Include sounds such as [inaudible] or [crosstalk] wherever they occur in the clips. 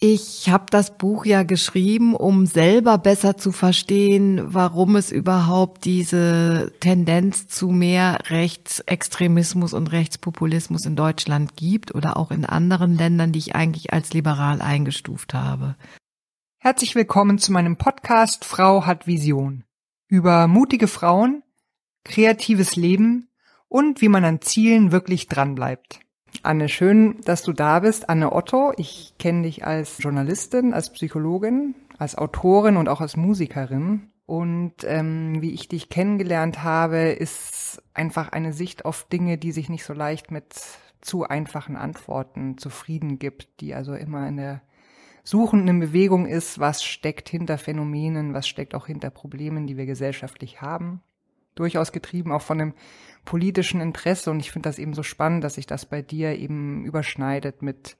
Ich habe das Buch ja geschrieben, um selber besser zu verstehen, warum es überhaupt diese Tendenz zu mehr Rechtsextremismus und Rechtspopulismus in Deutschland gibt oder auch in anderen Ländern, die ich eigentlich als liberal eingestuft habe. Herzlich willkommen zu meinem Podcast Frau hat Vision. Über mutige Frauen, kreatives Leben und wie man an Zielen wirklich dranbleibt. Anne, schön, dass du da bist. Anne Otto, ich kenne dich als Journalistin, als Psychologin, als Autorin und auch als Musikerin. Und ähm, wie ich dich kennengelernt habe, ist einfach eine Sicht auf Dinge, die sich nicht so leicht mit zu einfachen Antworten zufrieden gibt, die also immer in der suchenden Bewegung ist, was steckt hinter Phänomenen, was steckt auch hinter Problemen, die wir gesellschaftlich haben. Durchaus getrieben auch von einem politischen Interesse und ich finde das eben so spannend, dass sich das bei dir eben überschneidet mit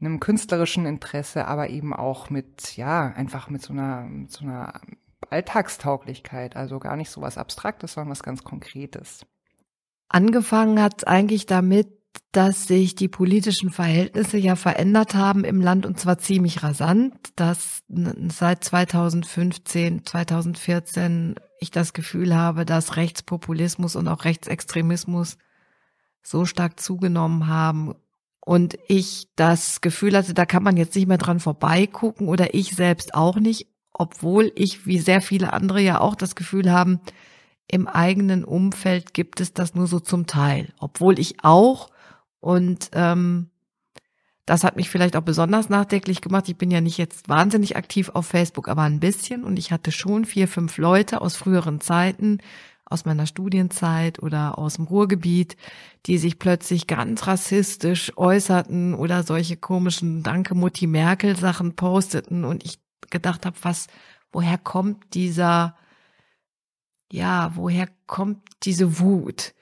einem künstlerischen Interesse, aber eben auch mit, ja, einfach mit so einer, mit so einer Alltagstauglichkeit, also gar nicht so was Abstraktes, sondern was ganz Konkretes. Angefangen hat eigentlich damit, dass sich die politischen Verhältnisse ja verändert haben im Land und zwar ziemlich rasant, dass seit 2015, 2014 ich das Gefühl habe, dass Rechtspopulismus und auch Rechtsextremismus so stark zugenommen haben und ich das Gefühl hatte, da kann man jetzt nicht mehr dran vorbeigucken oder ich selbst auch nicht, obwohl ich wie sehr viele andere ja auch das Gefühl haben, im eigenen Umfeld gibt es das nur so zum Teil, obwohl ich auch und ähm, das hat mich vielleicht auch besonders nachdenklich gemacht. Ich bin ja nicht jetzt wahnsinnig aktiv auf Facebook, aber ein bisschen. Und ich hatte schon vier, fünf Leute aus früheren Zeiten, aus meiner Studienzeit oder aus dem Ruhrgebiet, die sich plötzlich ganz rassistisch äußerten oder solche komischen Danke Mutti Merkel Sachen posteten. Und ich gedacht habe, was, woher kommt dieser, ja, woher kommt diese Wut?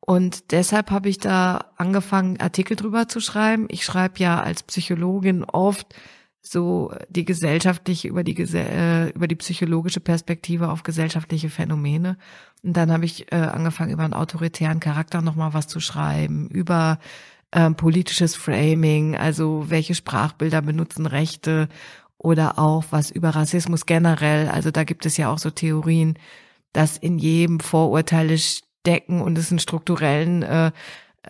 Und deshalb habe ich da angefangen, Artikel drüber zu schreiben. Ich schreibe ja als Psychologin oft so die gesellschaftliche, über die, äh, über die psychologische Perspektive auf gesellschaftliche Phänomene. Und dann habe ich äh, angefangen, über einen autoritären Charakter nochmal was zu schreiben, über ähm, politisches Framing, also welche Sprachbilder benutzen Rechte oder auch was über Rassismus generell. Also da gibt es ja auch so Theorien, dass in jedem Vorurteile decken und es einen strukturellen äh,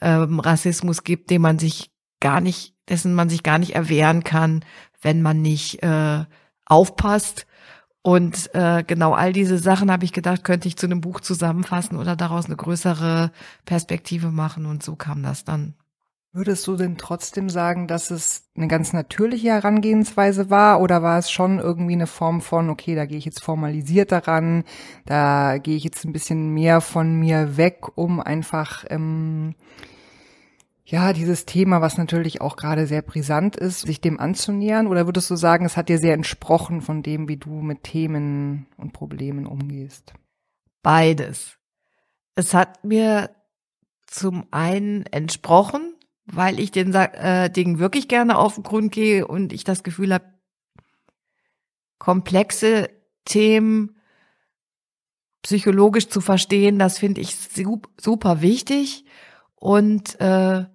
ähm, Rassismus gibt, den man sich gar nicht, dessen man sich gar nicht erwehren kann, wenn man nicht äh, aufpasst. Und äh, genau all diese Sachen habe ich gedacht, könnte ich zu einem Buch zusammenfassen oder daraus eine größere Perspektive machen. Und so kam das dann. Würdest du denn trotzdem sagen, dass es eine ganz natürliche Herangehensweise war oder war es schon irgendwie eine Form von, okay, da gehe ich jetzt formalisiert daran, da gehe ich jetzt ein bisschen mehr von mir weg, um einfach ähm, ja dieses Thema, was natürlich auch gerade sehr brisant ist, sich dem anzunähern? Oder würdest du sagen, es hat dir sehr entsprochen von dem, wie du mit Themen und Problemen umgehst? Beides. Es hat mir zum einen entsprochen, weil ich den äh, Dingen wirklich gerne auf den Grund gehe und ich das Gefühl habe, komplexe Themen psychologisch zu verstehen, das finde ich super wichtig. Und äh,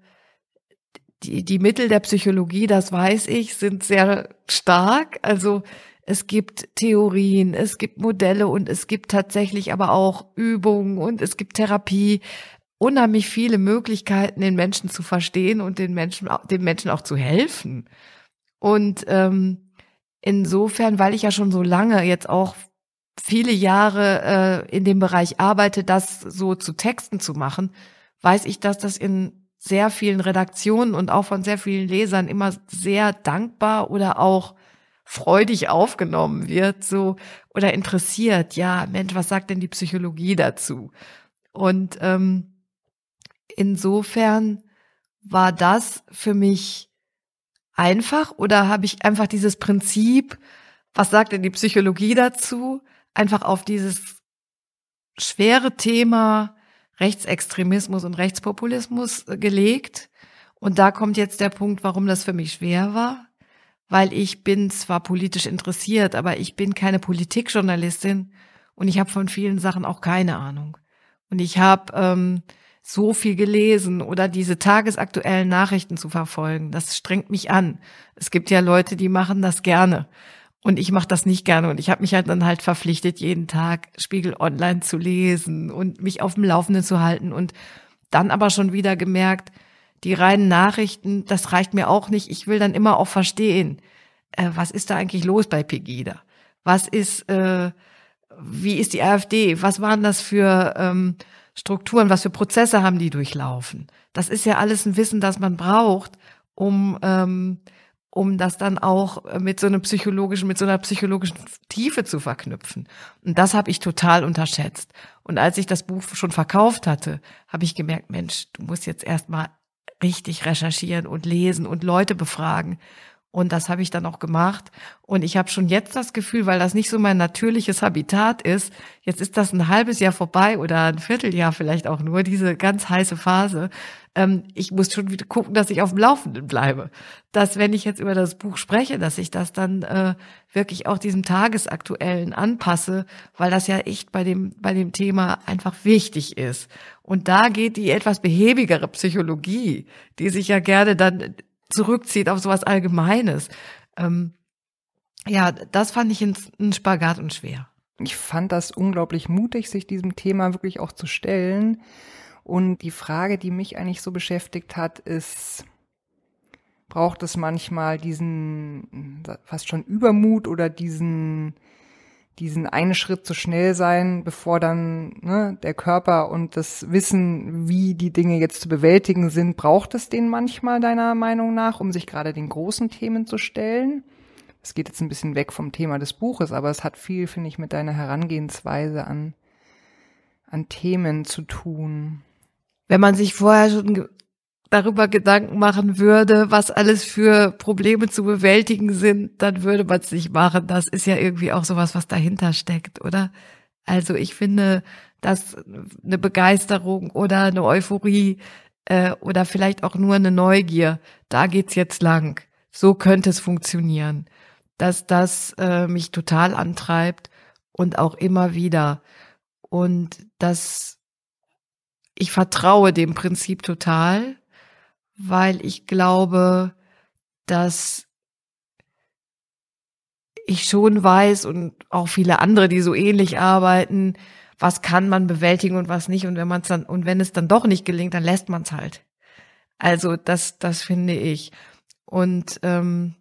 die, die Mittel der Psychologie, das weiß ich, sind sehr stark. Also es gibt Theorien, es gibt Modelle und es gibt tatsächlich aber auch Übungen und es gibt Therapie unheimlich viele Möglichkeiten, den Menschen zu verstehen und den Menschen, den Menschen auch zu helfen. Und ähm, insofern, weil ich ja schon so lange jetzt auch viele Jahre äh, in dem Bereich arbeite, das so zu Texten zu machen, weiß ich, dass das in sehr vielen Redaktionen und auch von sehr vielen Lesern immer sehr dankbar oder auch freudig aufgenommen wird, so oder interessiert. Ja, Mensch, was sagt denn die Psychologie dazu? Und ähm, insofern war das für mich einfach oder habe ich einfach dieses Prinzip, was sagt denn die Psychologie dazu, einfach auf dieses schwere Thema Rechtsextremismus und Rechtspopulismus gelegt. Und da kommt jetzt der Punkt, warum das für mich schwer war, weil ich bin zwar politisch interessiert, aber ich bin keine Politikjournalistin und ich habe von vielen Sachen auch keine Ahnung. Und ich habe ähm, so viel gelesen oder diese tagesaktuellen Nachrichten zu verfolgen. Das strengt mich an. Es gibt ja Leute, die machen das gerne. Und ich mache das nicht gerne. Und ich habe mich halt dann halt verpflichtet, jeden Tag Spiegel Online zu lesen und mich auf dem Laufenden zu halten. Und dann aber schon wieder gemerkt, die reinen Nachrichten, das reicht mir auch nicht. Ich will dann immer auch verstehen, äh, was ist da eigentlich los bei Pegida? Was ist, äh, wie ist die AfD? Was waren das für ähm, Strukturen? Was für Prozesse haben die durchlaufen? Das ist ja alles ein Wissen, das man braucht, um ähm, um das dann auch mit so einem psychologischen, mit so einer psychologischen Tiefe zu verknüpfen. Und das habe ich total unterschätzt. Und als ich das Buch schon verkauft hatte, habe ich gemerkt, Mensch, du musst jetzt erstmal richtig recherchieren und lesen und Leute befragen. Und das habe ich dann auch gemacht. Und ich habe schon jetzt das Gefühl, weil das nicht so mein natürliches Habitat ist, jetzt ist das ein halbes Jahr vorbei oder ein Vierteljahr vielleicht auch nur, diese ganz heiße Phase. Ähm, ich muss schon wieder gucken, dass ich auf dem Laufenden bleibe. Dass, wenn ich jetzt über das Buch spreche, dass ich das dann äh, wirklich auch diesem Tagesaktuellen anpasse, weil das ja echt bei dem, bei dem Thema einfach wichtig ist. Und da geht die etwas behäbigere Psychologie, die sich ja gerne dann zurückzieht auf sowas Allgemeines. Ähm, ja, das fand ich ein, Spagat und schwer. Ich fand das unglaublich mutig, sich diesem Thema wirklich auch zu stellen. Und die Frage, die mich eigentlich so beschäftigt hat, ist, braucht es manchmal diesen fast schon Übermut oder diesen diesen einen Schritt zu schnell sein, bevor dann ne, der Körper und das Wissen, wie die Dinge jetzt zu bewältigen sind, braucht es den manchmal deiner Meinung nach, um sich gerade den großen Themen zu stellen? Es geht jetzt ein bisschen weg vom Thema des Buches, aber es hat viel, finde ich, mit deiner Herangehensweise an, an Themen zu tun. Wenn man sich vorher schon darüber Gedanken machen würde, was alles für Probleme zu bewältigen sind, dann würde man es nicht machen. Das ist ja irgendwie auch sowas, was dahinter steckt, oder? Also ich finde, dass eine Begeisterung oder eine Euphorie äh, oder vielleicht auch nur eine Neugier, da geht's jetzt lang. So könnte es funktionieren. Dass das äh, mich total antreibt und auch immer wieder. Und dass ich vertraue dem Prinzip total weil ich glaube, dass ich schon weiß und auch viele andere, die so ähnlich arbeiten, was kann man bewältigen und was nicht. Und wenn man es dann, und wenn es dann doch nicht gelingt, dann lässt man es halt. Also das, das finde ich. Und ähm,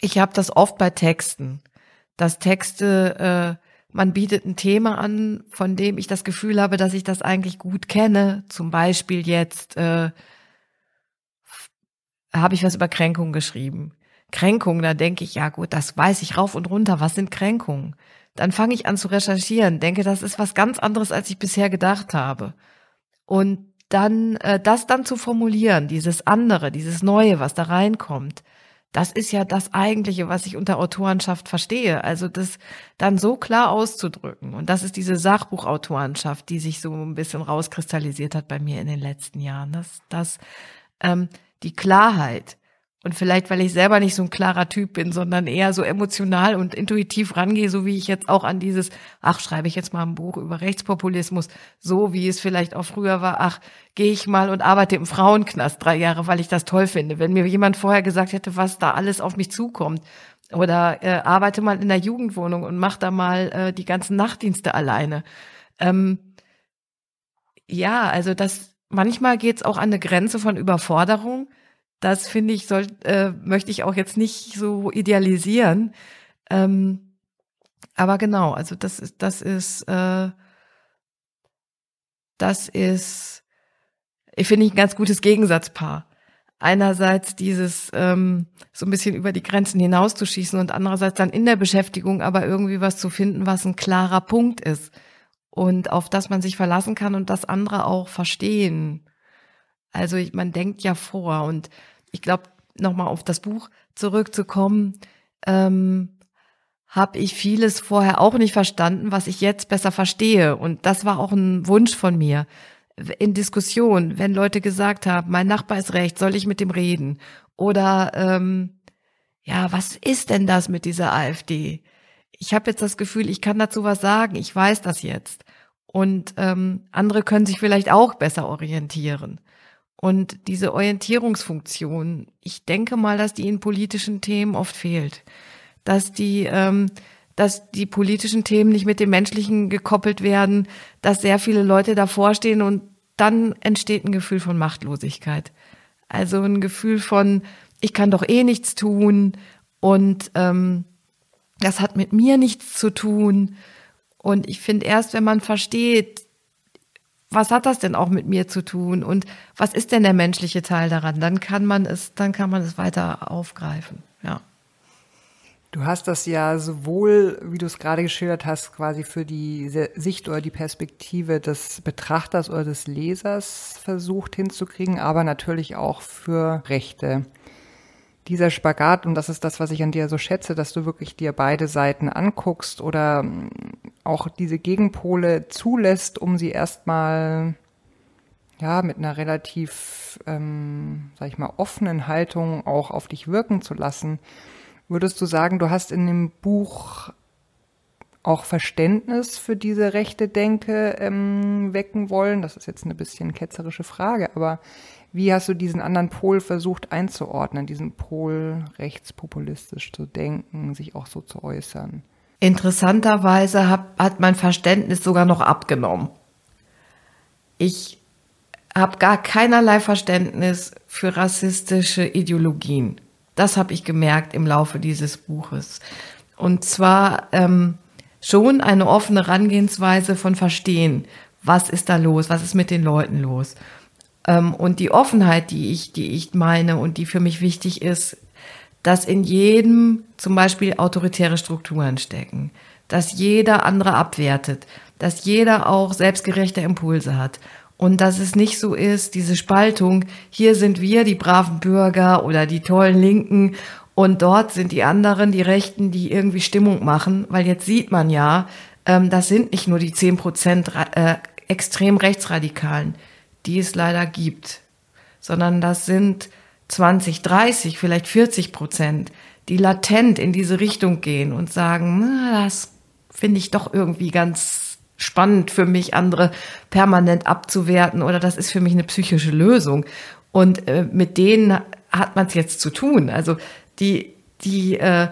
ich habe das oft bei Texten, dass Texte, äh, man bietet ein Thema an, von dem ich das Gefühl habe, dass ich das eigentlich gut kenne. Zum Beispiel jetzt äh, habe ich was über Kränkungen geschrieben. Kränkungen, da denke ich, ja gut, das weiß ich rauf und runter. Was sind Kränkungen? Dann fange ich an zu recherchieren, denke, das ist was ganz anderes, als ich bisher gedacht habe. Und dann äh, das dann zu formulieren, dieses andere, dieses Neue, was da reinkommt, das ist ja das Eigentliche, was ich unter Autorenschaft verstehe. Also das dann so klar auszudrücken. Und das ist diese Sachbuchautorenschaft, die sich so ein bisschen rauskristallisiert hat bei mir in den letzten Jahren. Das, das ähm, die Klarheit. Und vielleicht, weil ich selber nicht so ein klarer Typ bin, sondern eher so emotional und intuitiv rangehe, so wie ich jetzt auch an dieses, ach, schreibe ich jetzt mal ein Buch über Rechtspopulismus, so wie es vielleicht auch früher war, ach, gehe ich mal und arbeite im Frauenknast drei Jahre, weil ich das toll finde. Wenn mir jemand vorher gesagt hätte, was da alles auf mich zukommt, oder äh, arbeite mal in der Jugendwohnung und mach da mal äh, die ganzen Nachtdienste alleine. Ähm, ja, also das, manchmal geht's auch an eine Grenze von Überforderung. Das finde ich, soll, äh, möchte ich auch jetzt nicht so idealisieren. Ähm, aber genau, also das ist, das ist, äh, das ist, ich finde ich ein ganz gutes Gegensatzpaar. Einerseits dieses ähm, so ein bisschen über die Grenzen hinauszuschießen und andererseits dann in der Beschäftigung aber irgendwie was zu finden, was ein klarer Punkt ist und auf das man sich verlassen kann und das andere auch verstehen. Also ich, man denkt ja vor und ich glaube, nochmal auf das Buch zurückzukommen, ähm, habe ich vieles vorher auch nicht verstanden, was ich jetzt besser verstehe. Und das war auch ein Wunsch von mir. In Diskussion, wenn Leute gesagt haben, mein Nachbar ist recht, soll ich mit dem reden? Oder ähm, ja, was ist denn das mit dieser AfD? Ich habe jetzt das Gefühl, ich kann dazu was sagen, ich weiß das jetzt. Und ähm, andere können sich vielleicht auch besser orientieren. Und diese Orientierungsfunktion, ich denke mal, dass die in politischen Themen oft fehlt. Dass die, ähm, dass die politischen Themen nicht mit dem Menschlichen gekoppelt werden, dass sehr viele Leute davor stehen und dann entsteht ein Gefühl von Machtlosigkeit. Also ein Gefühl von, ich kann doch eh nichts tun und ähm, das hat mit mir nichts zu tun. Und ich finde erst, wenn man versteht, was hat das denn auch mit mir zu tun und was ist denn der menschliche Teil daran, dann kann man es, dann kann man es weiter aufgreifen. Ja. Du hast das ja sowohl, wie du es gerade geschildert hast, quasi für die Sicht oder die Perspektive des Betrachters oder des Lesers versucht hinzukriegen, aber natürlich auch für Rechte dieser Spagat, und das ist das, was ich an dir so schätze, dass du wirklich dir beide Seiten anguckst oder mm, auch diese Gegenpole zulässt, um sie erstmal ja mit einer relativ, ähm, sag ich mal, offenen Haltung auch auf dich wirken zu lassen. Würdest du sagen, du hast in dem Buch auch Verständnis für diese rechte Denke ähm, wecken wollen? Das ist jetzt eine bisschen ketzerische Frage, aber wie hast du diesen anderen Pol versucht einzuordnen, diesen Pol rechtspopulistisch zu denken, sich auch so zu äußern? Interessanterweise hat, hat mein Verständnis sogar noch abgenommen. Ich habe gar keinerlei Verständnis für rassistische Ideologien. Das habe ich gemerkt im Laufe dieses Buches. Und zwar ähm, schon eine offene Herangehensweise von Verstehen, was ist da los, was ist mit den Leuten los. Ähm, und die Offenheit, die ich, die ich meine und die für mich wichtig ist, dass in jedem zum Beispiel autoritäre Strukturen stecken, dass jeder andere abwertet, dass jeder auch selbstgerechte Impulse hat und dass es nicht so ist, diese Spaltung, hier sind wir, die braven Bürger oder die tollen Linken und dort sind die anderen, die Rechten, die irgendwie Stimmung machen, weil jetzt sieht man ja, ähm, das sind nicht nur die zehn Prozent äh, extrem Rechtsradikalen die es leider gibt, sondern das sind 20, 30, vielleicht 40 Prozent, die latent in diese Richtung gehen und sagen, na, das finde ich doch irgendwie ganz spannend für mich, andere permanent abzuwerten oder das ist für mich eine psychische Lösung. Und äh, mit denen hat man es jetzt zu tun. Also die, die äh,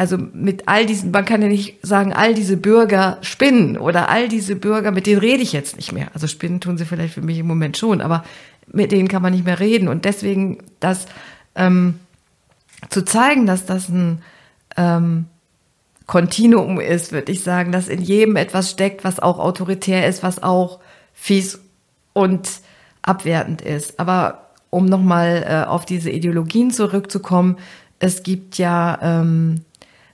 also mit all diesen, man kann ja nicht sagen, all diese Bürger spinnen oder all diese Bürger, mit denen rede ich jetzt nicht mehr. Also spinnen tun sie vielleicht für mich im Moment schon, aber mit denen kann man nicht mehr reden. Und deswegen das ähm, zu zeigen, dass das ein ähm, Kontinuum ist, würde ich sagen, dass in jedem etwas steckt, was auch autoritär ist, was auch fies und abwertend ist. Aber um nochmal äh, auf diese Ideologien zurückzukommen, es gibt ja ähm,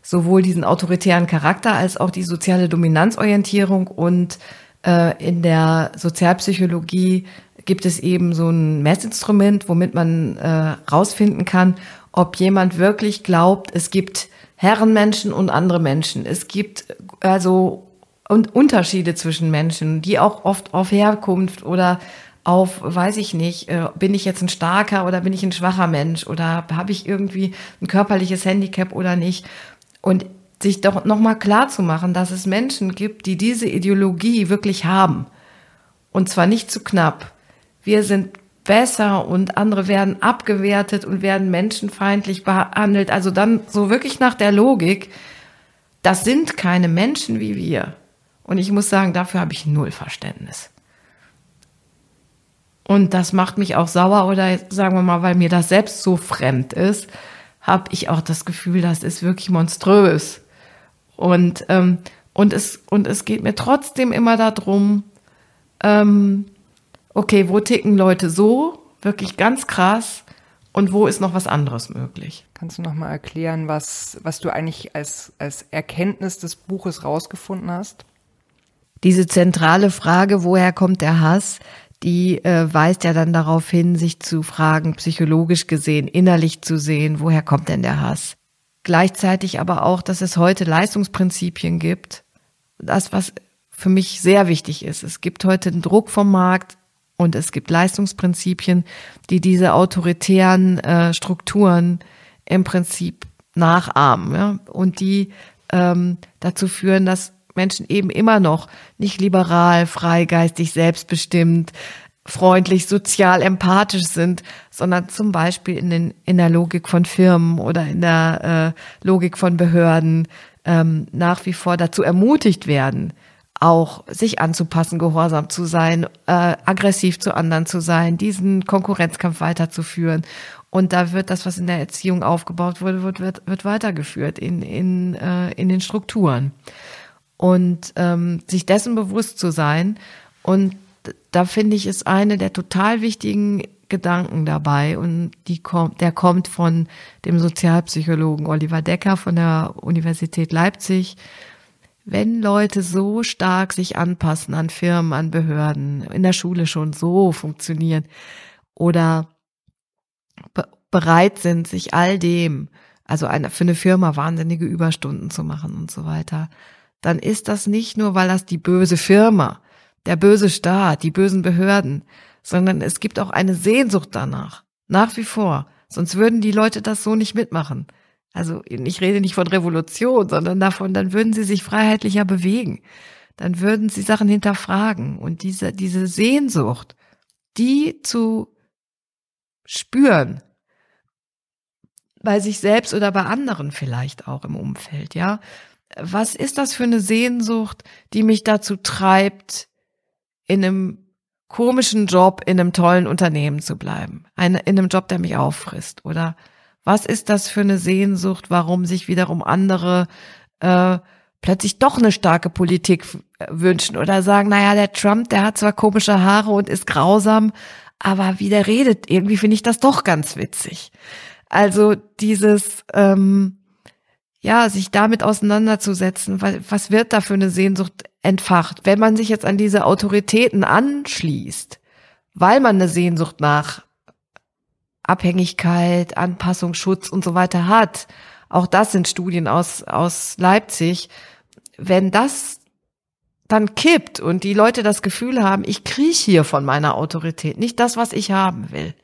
sowohl diesen autoritären Charakter als auch die soziale Dominanzorientierung und äh, in der Sozialpsychologie gibt es eben so ein Messinstrument, womit man äh, rausfinden kann, ob jemand wirklich glaubt, es gibt Herrenmenschen und andere Menschen. Es gibt also und Unterschiede zwischen Menschen, die auch oft auf Herkunft oder auf, weiß ich nicht, äh, bin ich jetzt ein starker oder bin ich ein schwacher Mensch oder habe ich irgendwie ein körperliches Handicap oder nicht. Und sich doch nochmal klar zu machen, dass es Menschen gibt, die diese Ideologie wirklich haben. Und zwar nicht zu knapp. Wir sind besser und andere werden abgewertet und werden menschenfeindlich behandelt. Also dann so wirklich nach der Logik, das sind keine Menschen wie wir. Und ich muss sagen, dafür habe ich null Verständnis. Und das macht mich auch sauer oder sagen wir mal, weil mir das selbst so fremd ist, habe ich auch das Gefühl, das ist wirklich monströs. Und, ähm, und, es, und es geht mir trotzdem immer darum, ähm, okay, wo ticken Leute so, wirklich ganz krass, und wo ist noch was anderes möglich? Kannst du noch mal erklären, was, was du eigentlich als, als Erkenntnis des Buches rausgefunden hast? Diese zentrale Frage, woher kommt der Hass, die äh, weist ja dann darauf hin, sich zu fragen, psychologisch gesehen, innerlich zu sehen, woher kommt denn der Hass? Gleichzeitig aber auch, dass es heute Leistungsprinzipien gibt. Das, was für mich sehr wichtig ist. Es gibt heute einen Druck vom Markt und es gibt Leistungsprinzipien, die diese autoritären äh, Strukturen im Prinzip nachahmen ja? und die ähm, dazu führen, dass Menschen eben immer noch nicht liberal, freigeistig, selbstbestimmt, freundlich, sozial, empathisch sind, sondern zum Beispiel in, den, in der Logik von Firmen oder in der äh, Logik von Behörden ähm, nach wie vor dazu ermutigt werden, auch sich anzupassen, gehorsam zu sein, äh, aggressiv zu anderen zu sein, diesen Konkurrenzkampf weiterzuführen. Und da wird das, was in der Erziehung aufgebaut wurde, wird, wird, wird weitergeführt in, in, äh, in den Strukturen. Und ähm, sich dessen bewusst zu sein. Und da finde ich, ist eine der total wichtigen Gedanken dabei. Und die kommt, der kommt von dem Sozialpsychologen Oliver Decker von der Universität Leipzig. Wenn Leute so stark sich anpassen an Firmen, an Behörden, in der Schule schon so funktionieren oder be bereit sind, sich all dem, also eine, für eine Firma wahnsinnige Überstunden zu machen und so weiter, dann ist das nicht nur, weil das die böse Firma, der böse Staat, die bösen Behörden, sondern es gibt auch eine Sehnsucht danach, nach wie vor. Sonst würden die Leute das so nicht mitmachen. Also ich rede nicht von Revolution, sondern davon, dann würden sie sich freiheitlicher bewegen. Dann würden sie Sachen hinterfragen. Und diese, diese Sehnsucht, die zu spüren, bei sich selbst oder bei anderen vielleicht auch im Umfeld, ja. Was ist das für eine Sehnsucht, die mich dazu treibt, in einem komischen Job in einem tollen Unternehmen zu bleiben, in einem Job, der mich auffrisst? Oder was ist das für eine Sehnsucht, warum sich wiederum andere äh, plötzlich doch eine starke Politik wünschen oder sagen, naja, der Trump, der hat zwar komische Haare und ist grausam, aber wie der redet, irgendwie finde ich das doch ganz witzig. Also dieses, ähm, ja, sich damit auseinanderzusetzen, was, wird da für eine Sehnsucht entfacht, wenn man sich jetzt an diese Autoritäten anschließt, weil man eine Sehnsucht nach Abhängigkeit, Anpassung, Schutz und so weiter hat. Auch das sind Studien aus, aus Leipzig. Wenn das dann kippt und die Leute das Gefühl haben, ich kriege hier von meiner Autorität nicht das, was ich haben will,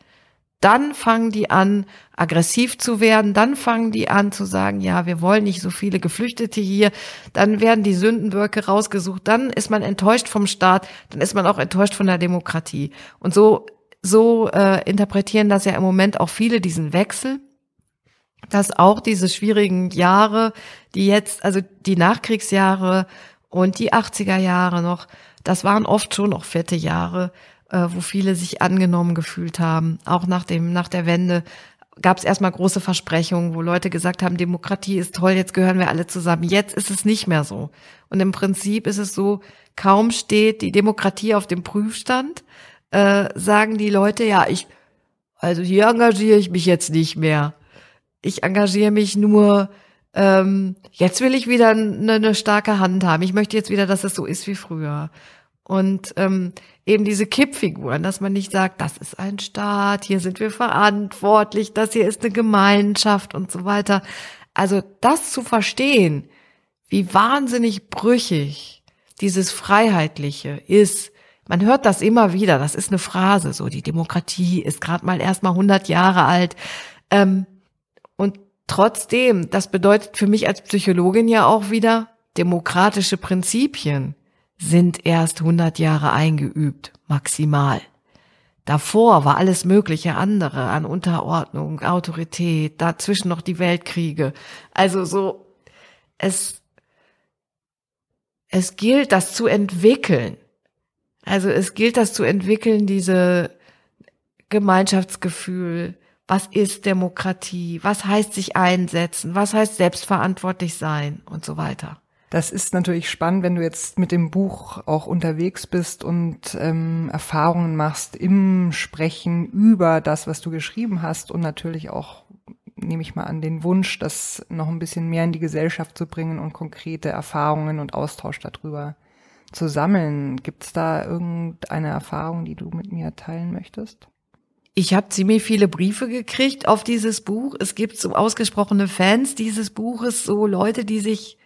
dann fangen die an, aggressiv zu werden, dann fangen die an zu sagen, ja, wir wollen nicht so viele Geflüchtete hier, dann werden die Sündenböcke rausgesucht, dann ist man enttäuscht vom Staat, dann ist man auch enttäuscht von der Demokratie. Und so, so äh, interpretieren das ja im Moment auch viele diesen Wechsel, dass auch diese schwierigen Jahre, die jetzt, also die Nachkriegsjahre und die 80er Jahre noch, das waren oft schon noch fette Jahre, äh, wo viele sich angenommen gefühlt haben. Auch nach dem, nach der Wende gab es erstmal große Versprechungen, wo Leute gesagt haben, Demokratie ist toll, jetzt gehören wir alle zusammen. Jetzt ist es nicht mehr so. Und im Prinzip ist es so, kaum steht die Demokratie auf dem Prüfstand, äh, sagen die Leute, ja, ich, also hier engagiere ich mich jetzt nicht mehr. Ich engagiere mich nur, ähm, jetzt will ich wieder eine, eine starke Hand haben. Ich möchte jetzt wieder, dass es so ist wie früher. Und ähm, eben diese Kippfiguren, dass man nicht sagt, das ist ein Staat, hier sind wir verantwortlich, das hier ist eine Gemeinschaft und so weiter. Also das zu verstehen, wie wahnsinnig brüchig dieses Freiheitliche ist, man hört das immer wieder, das ist eine Phrase, so die Demokratie ist gerade mal erst mal 100 Jahre alt. Ähm, und trotzdem, das bedeutet für mich als Psychologin ja auch wieder demokratische Prinzipien sind erst 100 Jahre eingeübt, maximal. Davor war alles mögliche andere an Unterordnung, Autorität, dazwischen noch die Weltkriege. Also so, es, es gilt, das zu entwickeln. Also es gilt, das zu entwickeln, diese Gemeinschaftsgefühl. Was ist Demokratie? Was heißt sich einsetzen? Was heißt selbstverantwortlich sein und so weiter? Das ist natürlich spannend, wenn du jetzt mit dem Buch auch unterwegs bist und ähm, Erfahrungen machst im Sprechen über das, was du geschrieben hast und natürlich auch, nehme ich mal an, den Wunsch, das noch ein bisschen mehr in die Gesellschaft zu bringen und konkrete Erfahrungen und Austausch darüber zu sammeln. Gibt es da irgendeine Erfahrung, die du mit mir teilen möchtest? Ich habe ziemlich viele Briefe gekriegt auf dieses Buch. Es gibt so ausgesprochene Fans dieses Buches, so Leute, die sich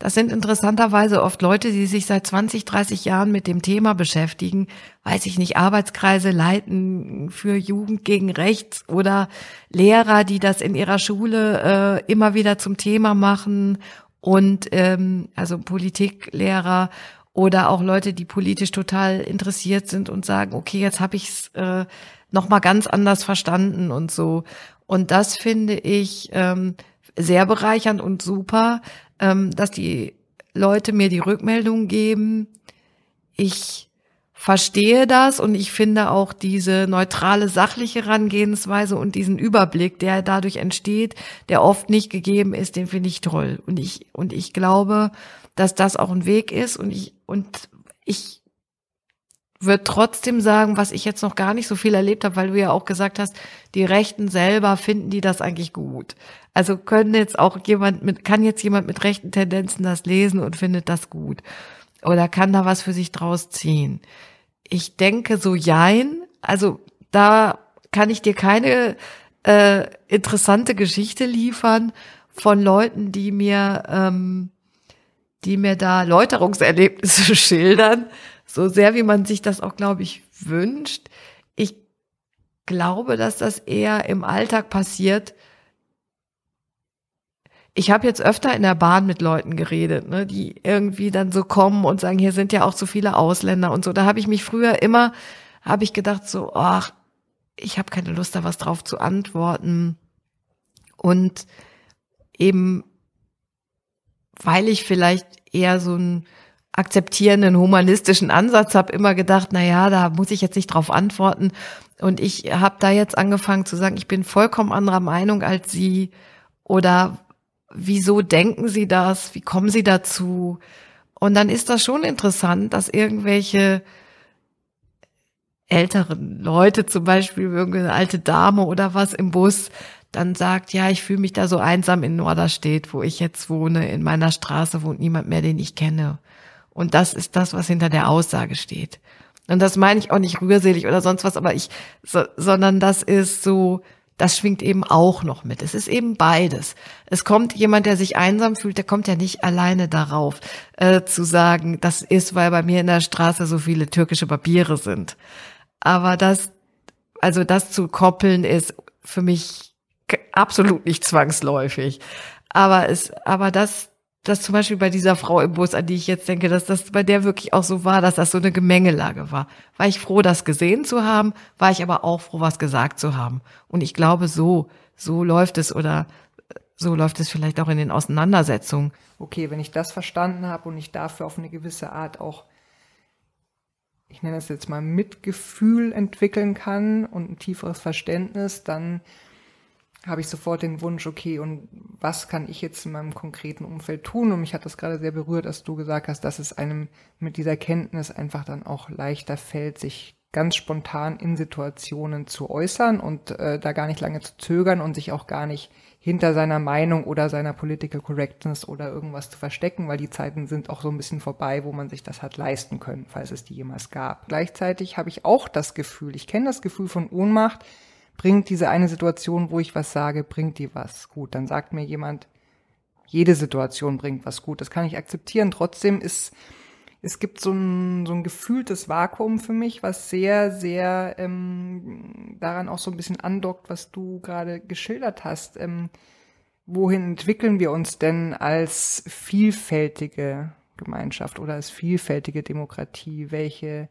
das sind interessanterweise oft Leute, die sich seit 20, 30 Jahren mit dem Thema beschäftigen, weiß ich nicht, Arbeitskreise leiten für Jugend gegen Rechts oder Lehrer, die das in ihrer Schule äh, immer wieder zum Thema machen und ähm, also Politiklehrer oder auch Leute, die politisch total interessiert sind und sagen, okay, jetzt habe ich es äh, noch mal ganz anders verstanden und so. Und das finde ich ähm, sehr bereichernd und super, ähm, dass die Leute mir die Rückmeldung geben. Ich verstehe das und ich finde auch diese neutrale, sachliche Herangehensweise und diesen Überblick, der dadurch entsteht, der oft nicht gegeben ist, den finde ich toll. Und ich, und ich glaube, dass das auch ein Weg ist und ich, und ich würde trotzdem sagen, was ich jetzt noch gar nicht so viel erlebt habe, weil du ja auch gesagt hast, die Rechten selber finden die das eigentlich gut. Also können jetzt auch jemand mit, kann jetzt jemand mit rechten Tendenzen das lesen und findet das gut? Oder kann da was für sich draus ziehen? Ich denke so jein. Also da kann ich dir keine äh, interessante Geschichte liefern von Leuten, die mir, ähm, die mir da Läuterungserlebnisse [laughs] schildern, so sehr wie man sich das auch, glaube ich, wünscht. Ich glaube, dass das eher im Alltag passiert, ich habe jetzt öfter in der Bahn mit Leuten geredet, ne, die irgendwie dann so kommen und sagen, hier sind ja auch so viele Ausländer und so. Da habe ich mich früher immer, habe ich gedacht so, ach, ich habe keine Lust da was drauf zu antworten. Und eben, weil ich vielleicht eher so einen akzeptierenden humanistischen Ansatz habe, immer gedacht, na ja, da muss ich jetzt nicht drauf antworten. Und ich habe da jetzt angefangen zu sagen, ich bin vollkommen anderer Meinung als Sie oder wieso denken Sie das? Wie kommen Sie dazu? Und dann ist das schon interessant, dass irgendwelche älteren Leute, zum Beispiel irgendeine alte Dame oder was im Bus, dann sagt, ja, ich fühle mich da so einsam in Norderstedt, wo ich jetzt wohne. In meiner Straße wohnt niemand mehr, den ich kenne. Und das ist das, was hinter der Aussage steht. Und das meine ich auch nicht rührselig oder sonst was, aber ich, so, sondern das ist so, das schwingt eben auch noch mit. Es ist eben beides. Es kommt jemand, der sich einsam fühlt, der kommt ja nicht alleine darauf, äh, zu sagen, das ist, weil bei mir in der Straße so viele türkische Papiere sind. Aber das, also das zu koppeln, ist für mich absolut nicht zwangsläufig. Aber es, aber das, dass zum Beispiel bei dieser Frau im Bus, an die ich jetzt denke, dass das bei der wirklich auch so war, dass das so eine Gemengelage war. War ich froh, das gesehen zu haben, war ich aber auch froh, was gesagt zu haben. Und ich glaube, so, so läuft es oder so läuft es vielleicht auch in den Auseinandersetzungen. Okay, wenn ich das verstanden habe und ich dafür auf eine gewisse Art auch, ich nenne es jetzt mal Mitgefühl entwickeln kann und ein tieferes Verständnis, dann habe ich sofort den Wunsch, okay, und was kann ich jetzt in meinem konkreten Umfeld tun? Und mich hat das gerade sehr berührt, dass du gesagt hast, dass es einem mit dieser Kenntnis einfach dann auch leichter fällt, sich ganz spontan in Situationen zu äußern und äh, da gar nicht lange zu zögern und sich auch gar nicht hinter seiner Meinung oder seiner Political Correctness oder irgendwas zu verstecken, weil die Zeiten sind auch so ein bisschen vorbei, wo man sich das hat leisten können, falls es die jemals gab. Gleichzeitig habe ich auch das Gefühl, ich kenne das Gefühl von Ohnmacht, bringt diese eine Situation, wo ich was sage, bringt die was gut. Dann sagt mir jemand, jede Situation bringt was gut. Das kann ich akzeptieren. Trotzdem ist, es gibt so ein, so ein gefühltes Vakuum für mich, was sehr, sehr ähm, daran auch so ein bisschen andockt, was du gerade geschildert hast. Ähm, wohin entwickeln wir uns denn als vielfältige Gemeinschaft oder als vielfältige Demokratie? Welche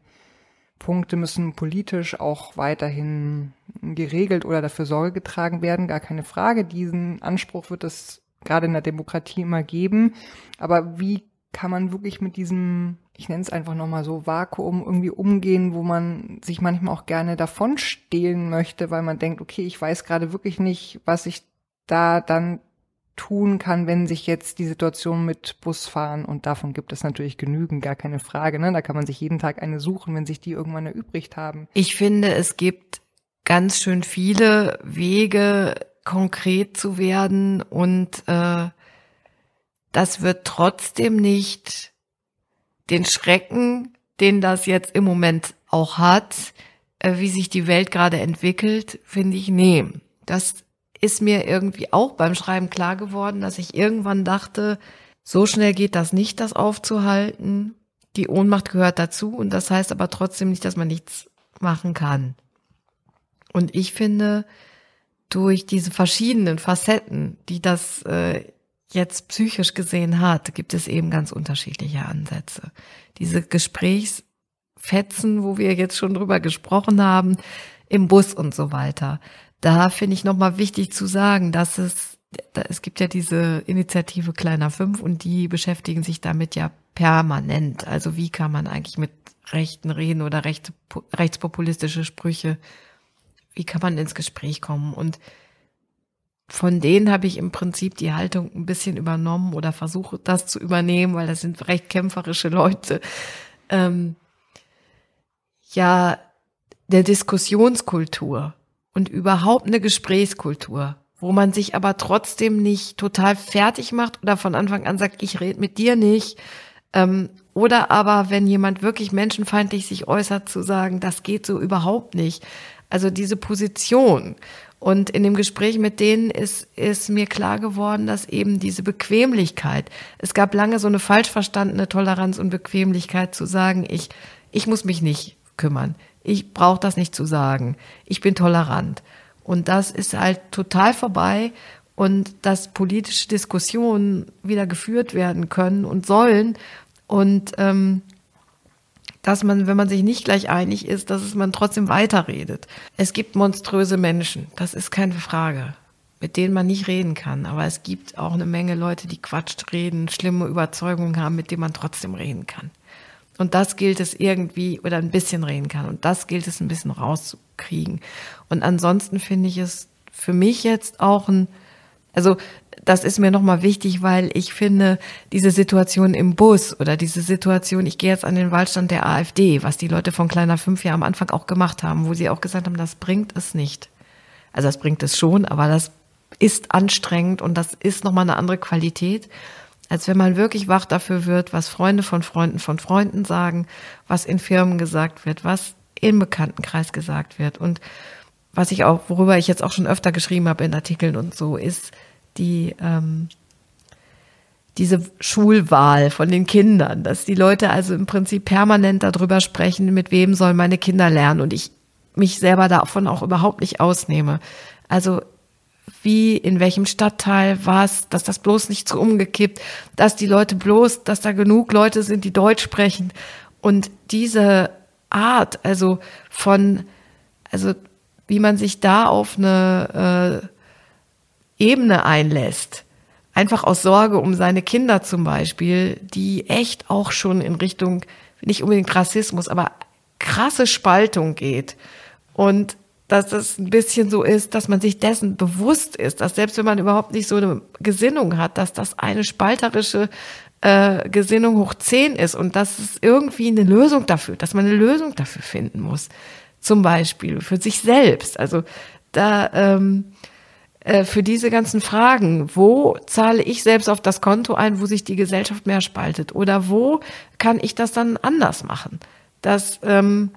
Punkte müssen politisch auch weiterhin geregelt oder dafür Sorge getragen werden, gar keine Frage. Diesen Anspruch wird es gerade in der Demokratie immer geben. Aber wie kann man wirklich mit diesem, ich nenne es einfach nochmal so, Vakuum irgendwie umgehen, wo man sich manchmal auch gerne davon stehlen möchte, weil man denkt, okay, ich weiß gerade wirklich nicht, was ich da dann tun kann, wenn sich jetzt die Situation mit Busfahren, und davon gibt es natürlich genügend, gar keine Frage, ne? da kann man sich jeden Tag eine suchen, wenn sich die irgendwann erübrigt haben. Ich finde, es gibt ganz schön viele Wege, konkret zu werden und äh, das wird trotzdem nicht den Schrecken, den das jetzt im Moment auch hat, äh, wie sich die Welt gerade entwickelt, finde ich, nehmen. Das ist mir irgendwie auch beim Schreiben klar geworden, dass ich irgendwann dachte, so schnell geht das nicht, das aufzuhalten. Die Ohnmacht gehört dazu und das heißt aber trotzdem nicht, dass man nichts machen kann. Und ich finde, durch diese verschiedenen Facetten, die das äh, jetzt psychisch gesehen hat, gibt es eben ganz unterschiedliche Ansätze. Diese Gesprächsfetzen, wo wir jetzt schon drüber gesprochen haben, im Bus und so weiter. Da finde ich nochmal wichtig zu sagen, dass es, es gibt ja diese Initiative Kleiner Fünf und die beschäftigen sich damit ja permanent. Also wie kann man eigentlich mit Rechten reden oder rechts, rechtspopulistische Sprüche, wie kann man ins Gespräch kommen? Und von denen habe ich im Prinzip die Haltung ein bisschen übernommen oder versuche das zu übernehmen, weil das sind recht kämpferische Leute. Ähm, ja, der Diskussionskultur und überhaupt eine Gesprächskultur, wo man sich aber trotzdem nicht total fertig macht oder von Anfang an sagt, ich rede mit dir nicht. Ähm, oder aber, wenn jemand wirklich menschenfeindlich sich äußert, zu sagen, das geht so überhaupt nicht. Also diese Position und in dem Gespräch mit denen ist, ist mir klar geworden, dass eben diese Bequemlichkeit, es gab lange so eine falsch verstandene Toleranz und Bequemlichkeit zu sagen, ich, ich muss mich nicht kümmern. Ich brauche das nicht zu sagen. Ich bin tolerant. Und das ist halt total vorbei und dass politische Diskussionen wieder geführt werden können und sollen. Und ähm, dass man, wenn man sich nicht gleich einig ist, dass es man trotzdem weiterredet. Es gibt monströse Menschen, das ist keine Frage, mit denen man nicht reden kann. Aber es gibt auch eine Menge Leute, die quatscht reden, schlimme Überzeugungen haben, mit denen man trotzdem reden kann. Und das gilt es irgendwie oder ein bisschen reden kann. Und das gilt es ein bisschen rauszukriegen. Und ansonsten finde ich es für mich jetzt auch ein, also das ist mir nochmal wichtig, weil ich finde, diese Situation im Bus oder diese Situation, ich gehe jetzt an den Wahlstand der AfD, was die Leute von Kleiner Fünf ja am Anfang auch gemacht haben, wo sie auch gesagt haben, das bringt es nicht. Also das bringt es schon, aber das ist anstrengend und das ist nochmal eine andere Qualität, als wenn man wirklich wach dafür wird, was Freunde von Freunden von Freunden sagen, was in Firmen gesagt wird, was im Bekanntenkreis gesagt wird und was ich auch, worüber ich jetzt auch schon öfter geschrieben habe in Artikeln und so, ist, die ähm, diese Schulwahl von den Kindern, dass die Leute also im Prinzip permanent darüber sprechen, mit wem sollen meine Kinder lernen und ich mich selber davon auch überhaupt nicht ausnehme. Also wie, in welchem Stadtteil, was, dass das bloß nicht so umgekippt, dass die Leute bloß, dass da genug Leute sind, die Deutsch sprechen. Und diese Art, also von, also wie man sich da auf eine äh, Ebene einlässt, einfach aus Sorge um seine Kinder zum Beispiel, die echt auch schon in Richtung, nicht unbedingt Rassismus, aber krasse Spaltung geht. Und dass das ein bisschen so ist, dass man sich dessen bewusst ist, dass selbst wenn man überhaupt nicht so eine Gesinnung hat, dass das eine spalterische äh, Gesinnung hoch zehn ist und dass es irgendwie eine Lösung dafür, dass man eine Lösung dafür finden muss. Zum Beispiel für sich selbst. Also da ähm, äh, für diese ganzen Fragen, wo zahle ich selbst auf das Konto ein, wo sich die Gesellschaft mehr spaltet? Oder wo kann ich das dann anders machen? Das, ähm,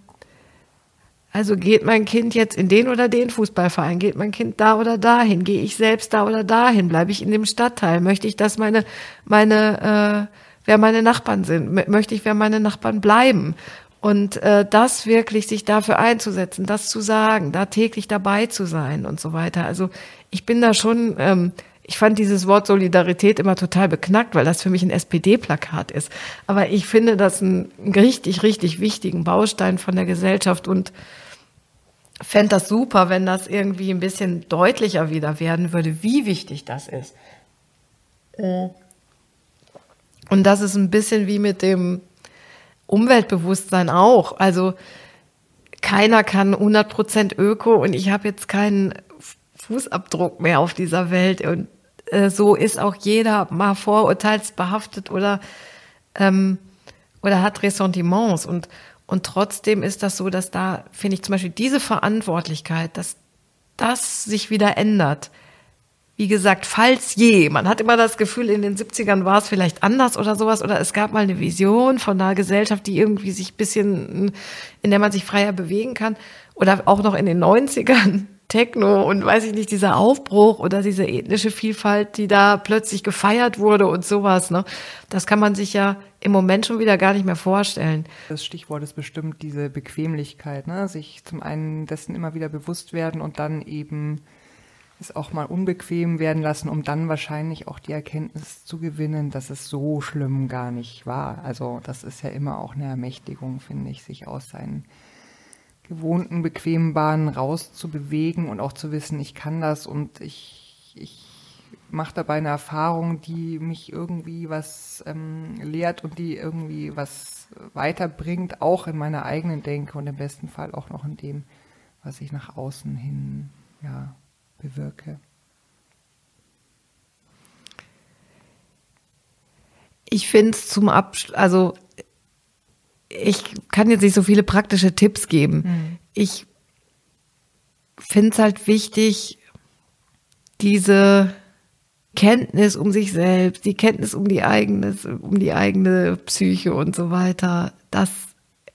also geht mein Kind jetzt in den oder den Fußballverein, geht mein Kind da oder dahin, gehe ich selbst da oder dahin, bleibe ich in dem Stadtteil, möchte ich, dass meine, meine, äh, wer meine Nachbarn sind, möchte ich, wer meine Nachbarn bleiben? Und äh, das wirklich sich dafür einzusetzen, das zu sagen, da täglich dabei zu sein und so weiter. Also ich bin da schon, ähm, ich fand dieses Wort Solidarität immer total beknackt, weil das für mich ein SPD-Plakat ist. Aber ich finde das einen richtig, richtig wichtigen Baustein von der Gesellschaft und fände das super, wenn das irgendwie ein bisschen deutlicher wieder werden würde, wie wichtig das ist. Äh. Und das ist ein bisschen wie mit dem Umweltbewusstsein auch. Also keiner kann 100% Öko und ich habe jetzt keinen Fußabdruck mehr auf dieser Welt. Und äh, so ist auch jeder mal vorurteilsbehaftet oder, ähm, oder hat Ressentiments. Und, und trotzdem ist das so, dass da, finde ich zum Beispiel diese Verantwortlichkeit, dass das sich wieder ändert, wie gesagt, falls je, man hat immer das Gefühl, in den 70ern war es vielleicht anders oder sowas, oder es gab mal eine Vision von einer Gesellschaft, die irgendwie sich bisschen, in der man sich freier bewegen kann, oder auch noch in den 90ern, Techno und weiß ich nicht, dieser Aufbruch oder diese ethnische Vielfalt, die da plötzlich gefeiert wurde und sowas, ne? Das kann man sich ja im Moment schon wieder gar nicht mehr vorstellen. Das Stichwort ist bestimmt diese Bequemlichkeit, ne? Sich zum einen dessen immer wieder bewusst werden und dann eben es auch mal unbequem werden lassen, um dann wahrscheinlich auch die Erkenntnis zu gewinnen, dass es so schlimm gar nicht war. Also das ist ja immer auch eine Ermächtigung, finde ich, sich aus seinen gewohnten, bequemen Bahnen rauszubewegen und auch zu wissen, ich kann das und ich, ich mache dabei eine Erfahrung, die mich irgendwie was ähm, lehrt und die irgendwie was weiterbringt, auch in meiner eigenen Denke und im besten Fall auch noch in dem, was ich nach außen hin ja, bewirke. Ich finde es zum Abschluss, also ich kann jetzt nicht so viele praktische Tipps geben. Mhm. Ich finde es halt wichtig, diese Kenntnis um sich selbst, die Kenntnis um die eigene, um die eigene Psyche und so weiter, das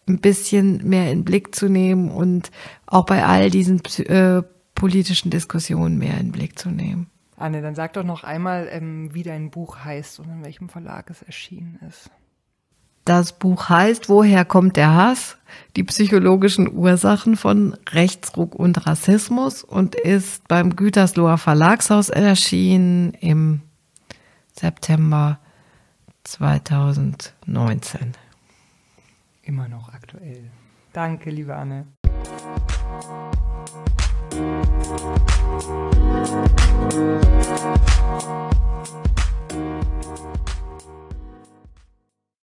ein bisschen mehr in Blick zu nehmen und auch bei all diesen äh, politischen Diskussionen mehr in Blick zu nehmen. Anne, dann sag doch noch einmal, ähm, wie dein Buch heißt und in welchem Verlag es erschienen ist. Das Buch heißt Woher kommt der Hass? Die psychologischen Ursachen von Rechtsruck und Rassismus und ist beim Gütersloher Verlagshaus erschienen im September 2019. Immer noch aktuell. Danke, liebe Anne. Musik